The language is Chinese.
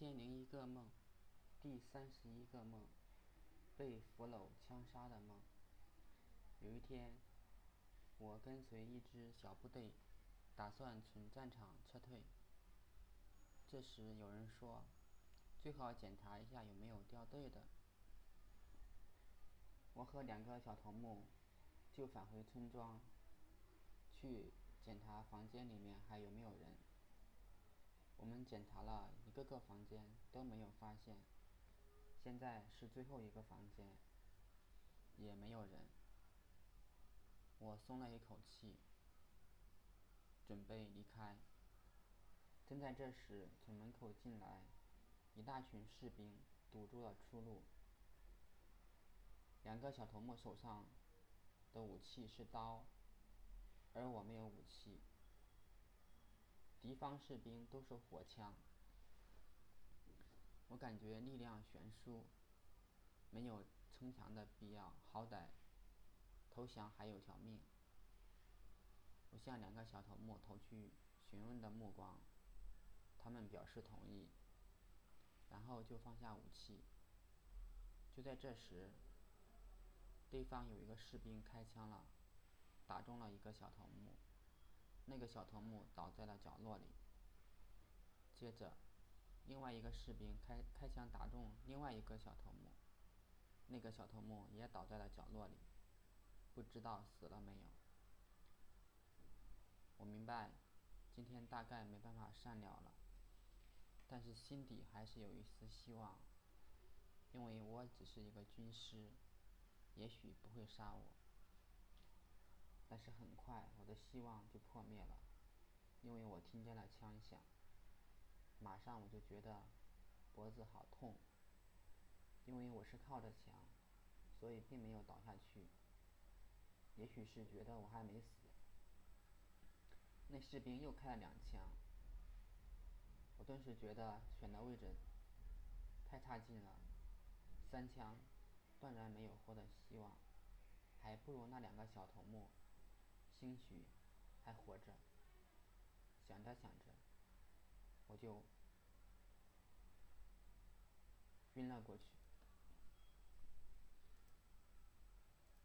千零一个梦，第三十一个梦，被俘虏枪杀的梦。有一天，我跟随一支小部队，打算从战场撤退。这时有人说，最好检查一下有没有掉队的。我和两个小头目就返回村庄，去检查房间里面还有没有人。检查了一个个房间，都没有发现。现在是最后一个房间，也没有人。我松了一口气，准备离开。正在这时，从门口进来一大群士兵，堵住了出路。两个小头目手上的武器是刀，而我没有武器。敌方士兵都是火枪，我感觉力量悬殊，没有逞强的必要，好歹投降还有条命。我向两个小头目投去询问的目光，他们表示同意，然后就放下武器。就在这时，对方有一个士兵开枪了，打中了一个小头目。那个小头目倒在了角落里。接着，另外一个士兵开开枪打中另外一个小头目，那个小头目也倒在了角落里，不知道死了没有。我明白，今天大概没办法善了了，但是心底还是有一丝希望，因为我只是一个军师，也许不会杀我。但是很快，我的希望就破灭了，因为我听见了枪响。马上我就觉得脖子好痛，因为我是靠着墙，所以并没有倒下去。也许是觉得我还没死，那士兵又开了两枪，我顿时觉得选的位置太差劲了，三枪断然没有活的希望，还不如那两个小头目。兴许还活着。想着想着，我就晕了过去。